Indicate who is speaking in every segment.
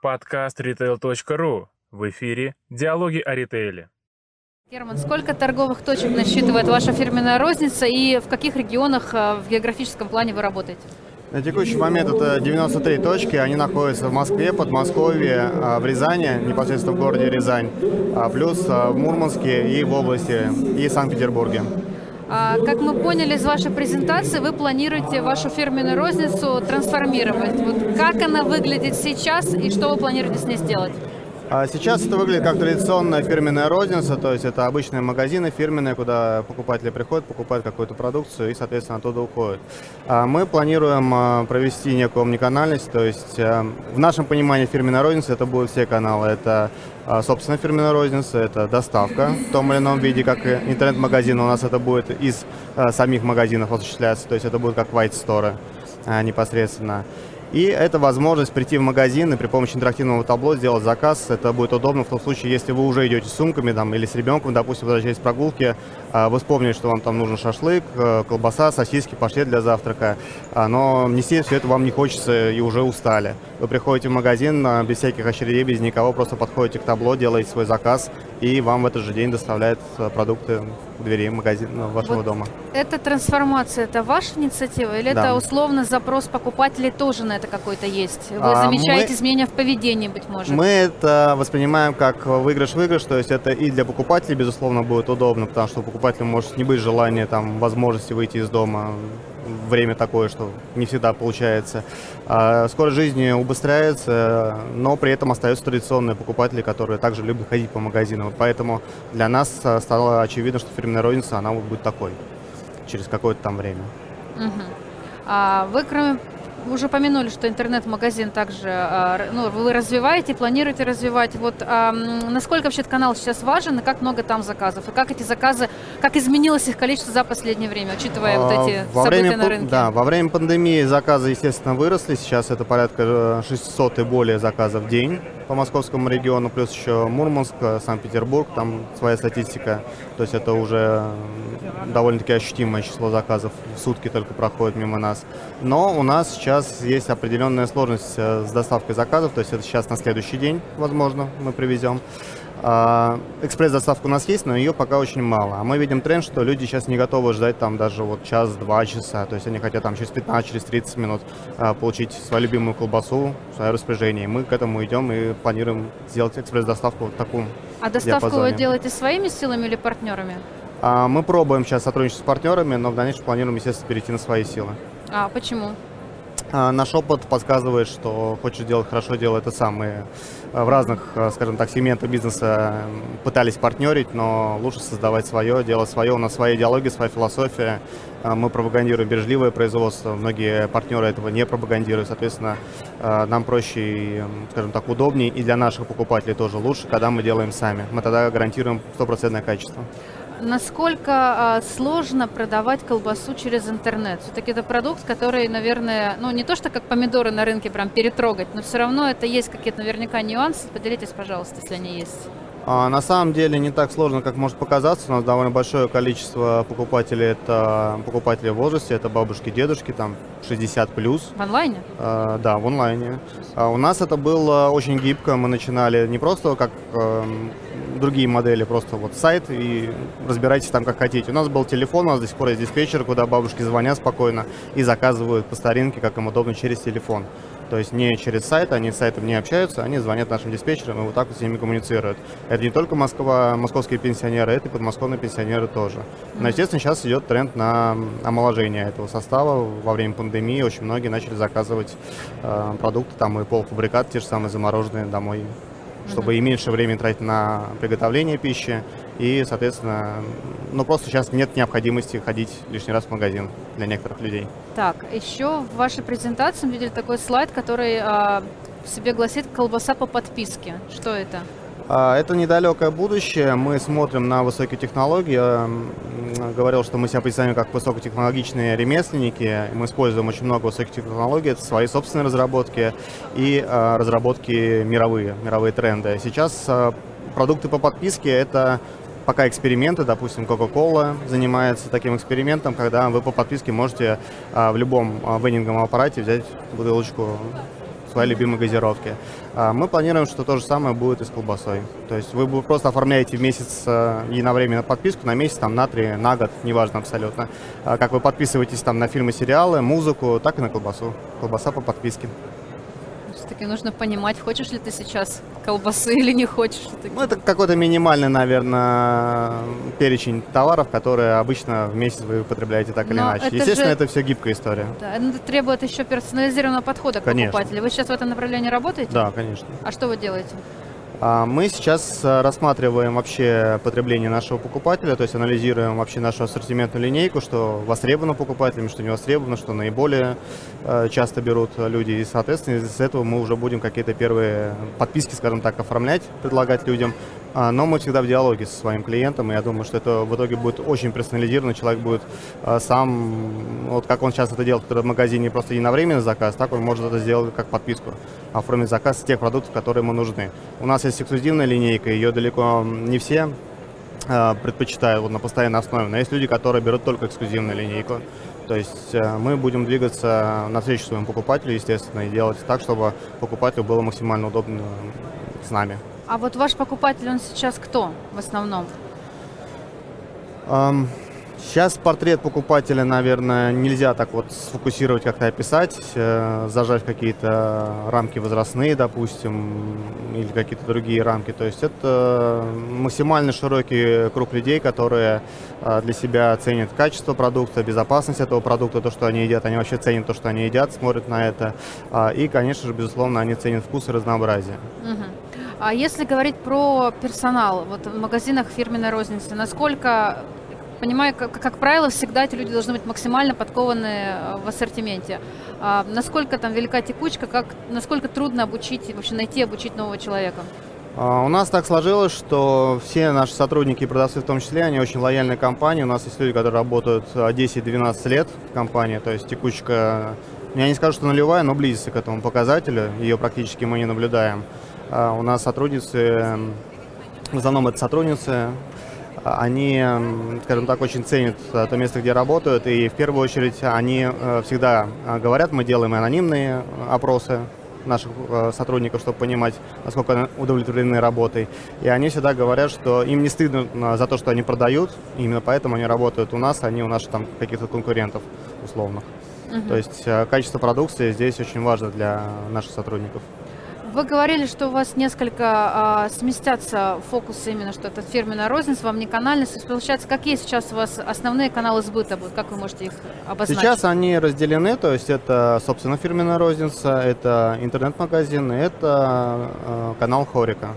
Speaker 1: Подкаст retail.ru. В эфире «Диалоги о ритейле».
Speaker 2: Герман, сколько торговых точек насчитывает ваша фирменная розница и в каких регионах э, в географическом плане вы работаете?
Speaker 3: На текущий момент это 93 точки, они находятся в Москве, Подмосковье, а, в Рязани, непосредственно в городе Рязань, а, плюс а, в Мурманске и в области, и Санкт-Петербурге.
Speaker 2: Как мы поняли из вашей презентации, вы планируете вашу фирменную розницу трансформировать. Вот как она выглядит сейчас и что вы планируете с ней сделать?
Speaker 3: А сейчас это выглядит как традиционная фирменная розница, то есть это обычные магазины фирменные, куда покупатели приходят, покупают какую-то продукцию и, соответственно, оттуда уходят. А мы планируем а, провести некую омниканальность, то есть в нашем понимании фирменная розница это будут все каналы. Это собственно фирменная розница, это доставка в том или ином виде, как интернет-магазин. У нас это будет из самих магазинов осуществляться, то есть это будет как white store непосредственно. И это возможность прийти в магазин и при помощи интерактивного табло сделать заказ. Это будет удобно в том случае, если вы уже идете с сумками там, или с ребенком, допустим, возвращаясь с прогулки, а, вы вспомнили, что вам там нужен шашлык, э, колбаса, сосиски, паштет для завтрака, а, но нести все это вам не хочется и уже устали. Вы приходите в магазин а, без всяких очередей, без никого, просто подходите к табло, делаете свой заказ, и вам в этот же день доставляют э, продукты к двери магазина вашего
Speaker 2: вот
Speaker 3: дома.
Speaker 2: Эта трансформация, это ваша инициатива или да. это условно запрос покупателей тоже на это какой-то есть? Вы а, замечаете мы, изменения в поведении, быть может?
Speaker 3: Мы это воспринимаем как выигрыш-выигрыш, то есть это и для покупателей, безусловно, будет удобно, потому что у покупателя может не быть желания, там, возможности выйти из дома время такое, что не всегда получается. А скорость жизни убыстряется, но при этом остаются традиционные покупатели, которые также любят ходить по магазинам. Поэтому для нас стало очевидно, что фирменная розница, она будет такой через какое-то там время.
Speaker 2: Угу. А вы, кроме уже помянули, что интернет-магазин также а, ну, вы развиваете, планируете развивать. Вот а, насколько вообще этот канал сейчас важен и как много там заказов? И как эти заказы, как изменилось их количество за последнее время, учитывая а, вот эти во события
Speaker 3: время,
Speaker 2: на рынке?
Speaker 3: Да, во время пандемии заказы, естественно, выросли. Сейчас это порядка 600 и более заказов в день по московскому региону, плюс еще Мурманск, Санкт-Петербург, там своя статистика. То есть это уже довольно-таки ощутимое число заказов в сутки только проходит мимо нас. Но у нас сейчас есть определенная сложность э, с доставкой заказов, то есть это сейчас на следующий день, возможно, мы привезем. А, экспресс-доставка у нас есть, но ее пока очень мало. А мы видим тренд, что люди сейчас не готовы ждать там даже вот час-два часа. То есть они хотят там через 15, через 30 минут а, получить свою любимую колбасу, свое распоряжение. Мы к этому идем и планируем сделать экспресс-доставку в таком
Speaker 2: А доставку диапазоне. вы делаете своими силами или партнерами?
Speaker 3: А, мы пробуем сейчас сотрудничать с партнерами, но в дальнейшем планируем, естественно, перейти на свои силы.
Speaker 2: А почему?
Speaker 3: А, наш опыт подсказывает, что хочешь делать хорошо, делай это сам. Мы а, в разных, а, скажем так, сегментах бизнеса пытались партнерить, но лучше создавать свое, делать свое. У нас своя идеология, своя философия. Мы пропагандируем бережливое производство. Многие партнеры этого не пропагандируют. Соответственно, нам проще и, скажем так, удобнее и для наших покупателей тоже лучше, когда мы делаем сами. Мы тогда гарантируем стопроцентное качество.
Speaker 2: Насколько а, сложно продавать колбасу через интернет? Все-таки это продукт, который, наверное, ну не то что как помидоры на рынке прям перетрогать, но все равно это есть какие-то наверняка нюансы. Поделитесь, пожалуйста, если они есть.
Speaker 3: А, на самом деле не так сложно, как может показаться. У нас довольно большое количество покупателей. Это покупатели в возрасте, это бабушки, дедушки, там 60 плюс.
Speaker 2: В онлайне?
Speaker 3: А, да, в онлайне. А у нас это было очень гибко. Мы начинали не просто как э, другие модели, просто вот сайт и разбирайтесь там как хотите. У нас был телефон, у нас до сих пор есть диспетчер, куда бабушки звонят спокойно и заказывают по старинке, как им удобно, через телефон. То есть не через сайт, они с сайтом не общаются, они звонят нашим диспетчерам и вот так вот с ними коммуницируют. Это не только Москва, московские пенсионеры, это и подмосковные пенсионеры тоже. Но, естественно, сейчас идет тренд на омоложение этого состава. Во время пандемии очень многие начали заказывать э, продукты, там и полуфабрикаты, те же самые замороженные домой чтобы и меньше времени тратить на приготовление пищи. И, соответственно, ну просто сейчас нет необходимости ходить лишний раз в магазин для некоторых людей.
Speaker 2: Так, еще в вашей презентации мы видели такой слайд, который э, в себе гласит «колбаса по подписке». Что это?
Speaker 3: А, это недалекое будущее. Мы смотрим на высокие технологии. Я говорил, что мы себя представляем как высокотехнологичные ремесленники. Мы используем очень много высоких технологий. Это свои собственные разработки и а, разработки мировые, мировые тренды. Сейчас а, продукты по подписке – это пока эксперименты, допустим, Coca-Cola занимается таким экспериментом, когда вы по подписке можете в любом вендинговом аппарате взять бутылочку своей любимой газировки. А мы планируем, что то же самое будет и с колбасой. То есть вы просто оформляете в месяц э, единовременно подписку на месяц, там, на три, на год, неважно абсолютно. А как вы подписываетесь там на фильмы, сериалы, музыку, так и на колбасу. Колбаса по подписке.
Speaker 2: Все-таки нужно понимать, хочешь ли ты сейчас колбасы или не хочешь. Всё-таки.
Speaker 3: Ну, это какой-то минимальный, наверное, перечень товаров, которые обычно в месяц вы употребляете так или
Speaker 2: Но
Speaker 3: иначе.
Speaker 2: это
Speaker 3: Естественно,
Speaker 2: же-
Speaker 3: это все гибкая история.
Speaker 2: Да, это требует еще персонализированного подхода к
Speaker 3: Конечно.
Speaker 2: покупателю. Вы сейчас в этом направлении работаете?
Speaker 3: Да, конечно.
Speaker 2: А что вы делаете?
Speaker 3: А Мы сейчас э, рассматриваем вообще потребление нашего покупателя, то есть анализируем вообще нашу ассортиментную линейку, что востребовано покупателями, что не востребовано, что наиболее э, часто берут люди. И, соответственно, из этого мы уже будем какие-то первые подписки, скажем так, оформлять, предлагать людям. А, Но мы всегда в диалоге со своим клиентом, и я думаю, что это в итоге будет очень персонализировано. Человек будет э, сам, вот как он сейчас это делает, который в магазине просто единовременный заказ, так он может это сделать как подписку, оформить заказ тех продуктов, которые ему нужны. У нас есть эксклюзивная линейка, ее далеко не все э, предпочитают вот на постоянной основе, но есть люди, которые берут только эксклюзивную линейку. То есть э, мы будем двигаться навстречу своему покупателю, естественно, и делать так, чтобы покупателю было максимально удобно с нами.
Speaker 2: А вот ваш покупатель, он сейчас кто в основном?
Speaker 3: Ам, Сейчас портрет покупателя, наверное, нельзя так вот сфокусировать, как-то описать, э, зажать какие-то рамки возрастные, допустим, или какие-то другие рамки. То есть это максимально широкий круг людей, которые э, для себя ценят качество продукта, безопасность этого продукта, то, что они едят. Они вообще ценят то, что они едят, смотрят на это. А, И, конечно же, безусловно, они ценят вкус и разнообразие.
Speaker 2: Мгм. А если говорить про персонал, вот в магазинах фирменной розницы, насколько, понимаю, как, как правило, всегда эти люди должны быть максимально подкованы э, в ассортименте. А насколько там велика текучка, как, насколько трудно обучить, вообще найти, обучить нового человека?
Speaker 3: А, У нас так сложилось, что все наши сотрудники и продавцы в том числе, они очень лояльные компании. У нас есть люди, которые работают а, 10-12 лет в компании, то есть текучка, я не скажу, что нулевая, но близится к этому показателю, ее практически мы не наблюдаем. А, У нас сотрудницы, в основном это сотрудницы, а, они, скажем так, очень ценят а, то место, где работают, и в первую очередь они э, всегда говорят, мы делаем анонимные э, опросы наших э, сотрудников, чтобы понимать, насколько они удовлетворены работой. И они всегда говорят, что им не стыдно за то, что они продают, именно поэтому они работают у нас, а не у наших там каких-то конкурентов условных. То есть качество продукции здесь очень важно для наших сотрудников.
Speaker 2: Вы говорили, что у вас несколько а, сместятся фокусы именно, что это фирменная розница, вам не канальность. Получается, какие сейчас у вас основные каналы сбыта будут? Как вы можете их обозначить?
Speaker 3: Сейчас они разделены, то есть это, собственно, фирменная розница, это интернет-магазин, это э, канал Хорика,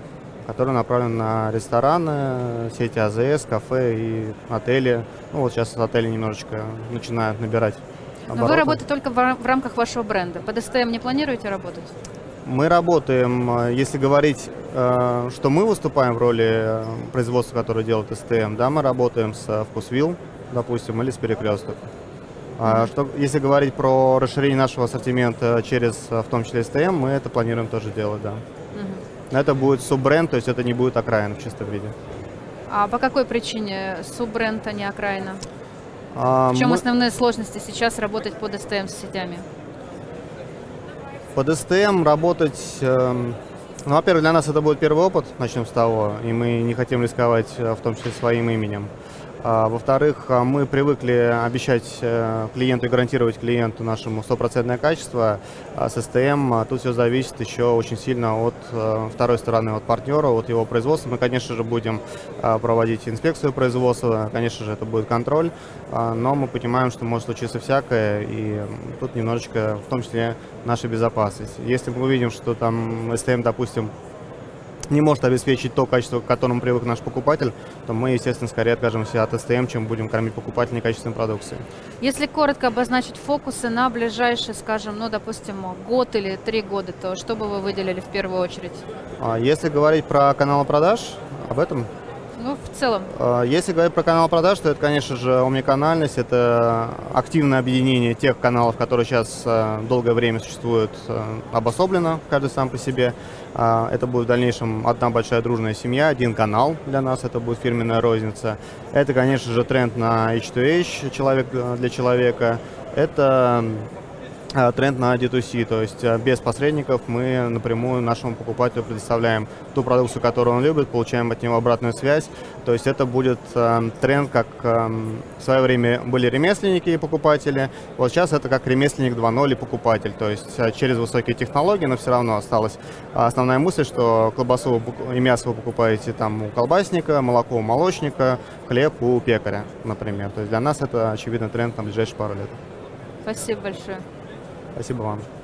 Speaker 3: который направлен на рестораны, сети АЗС, кафе и отели. Ну вот сейчас отели немножечко начинают набирать
Speaker 2: Но вы
Speaker 3: обороты.
Speaker 2: работаете только в рамках вашего бренда. Под СТМ не планируете работать?
Speaker 3: Мы работаем, э, если говорить, э, что мы выступаем в роли э, производства, которое делает СТМ, да, мы работаем с Вкусвилл, допустим, или с Перекресток. А что, если говорить про расширение нашего ассортимента через, в том числе, СТМ, мы это планируем тоже делать, да. Но это будет суббренд, то есть это не будет окраин в чистом виде.
Speaker 2: А по какой причине суббренд, а не окраина?
Speaker 3: А
Speaker 2: В чем
Speaker 3: мы-
Speaker 2: основные сложности сейчас работать под СТМ с сетями?
Speaker 3: Под СТМ работать, эм, ну, во-первых, для нас это будет первый опыт, начнем с того, и мы не хотим рисковать, э, в том числе своим именем. А, во-вторых, а, мы привыкли обещать э, клиенту и гарантировать клиенту нашему стопроцентное качество. А с СТМ а, тут все зависит еще очень сильно от э, второй стороны, от партнера, от его производства. Мы, конечно же, будем проводить инспекцию производства, конечно же, это будет контроль, но мы понимаем, что может случиться всякое, и тут немножечко, в том числе, наша безопасность. Если мы увидим, что там СТМ, допустим, не может обеспечить то качество, к которому привык наш покупатель, то мы, естественно, скорее откажемся от СТМ, чем будем кормить покупателя некачественной продукцией.
Speaker 2: Если коротко обозначить фокусы на ближайший, скажем, ну, допустим, год или три года, то что бы вы выделили в первую очередь?
Speaker 3: А Если говорить про канал продаж, об этом
Speaker 2: Ну, в целом.
Speaker 3: А, Если говорить про канал продаж, то это, конечно же, омниканальность, это активное объединение тех каналов, которые сейчас э, долгое время существуют э, обособленно, каждый сам по себе. А, Это будет в дальнейшем одна большая дружная семья, один канал для нас, это будет фирменная розница. Это, конечно же, тренд на H2H, человек для человека. Это а, тренд на D2C, то есть а, без посредников мы напрямую нашему покупателю предоставляем ту продукцию, которую он любит, получаем от него обратную связь. То есть это будет э, тренд, как э, в свое время были ремесленники и покупатели, вот сейчас это как ремесленник 2.0 и покупатель. То есть э, через высокие технологии, но все равно осталась основная мысль, что колбасу и мясо вы покупаете там у колбасника, молоко у молочника, хлеб у пекаря, например. То есть для нас это очевидно тренд на ближайшие пару лет.
Speaker 2: Спасибо большое.
Speaker 3: Спасибо вам.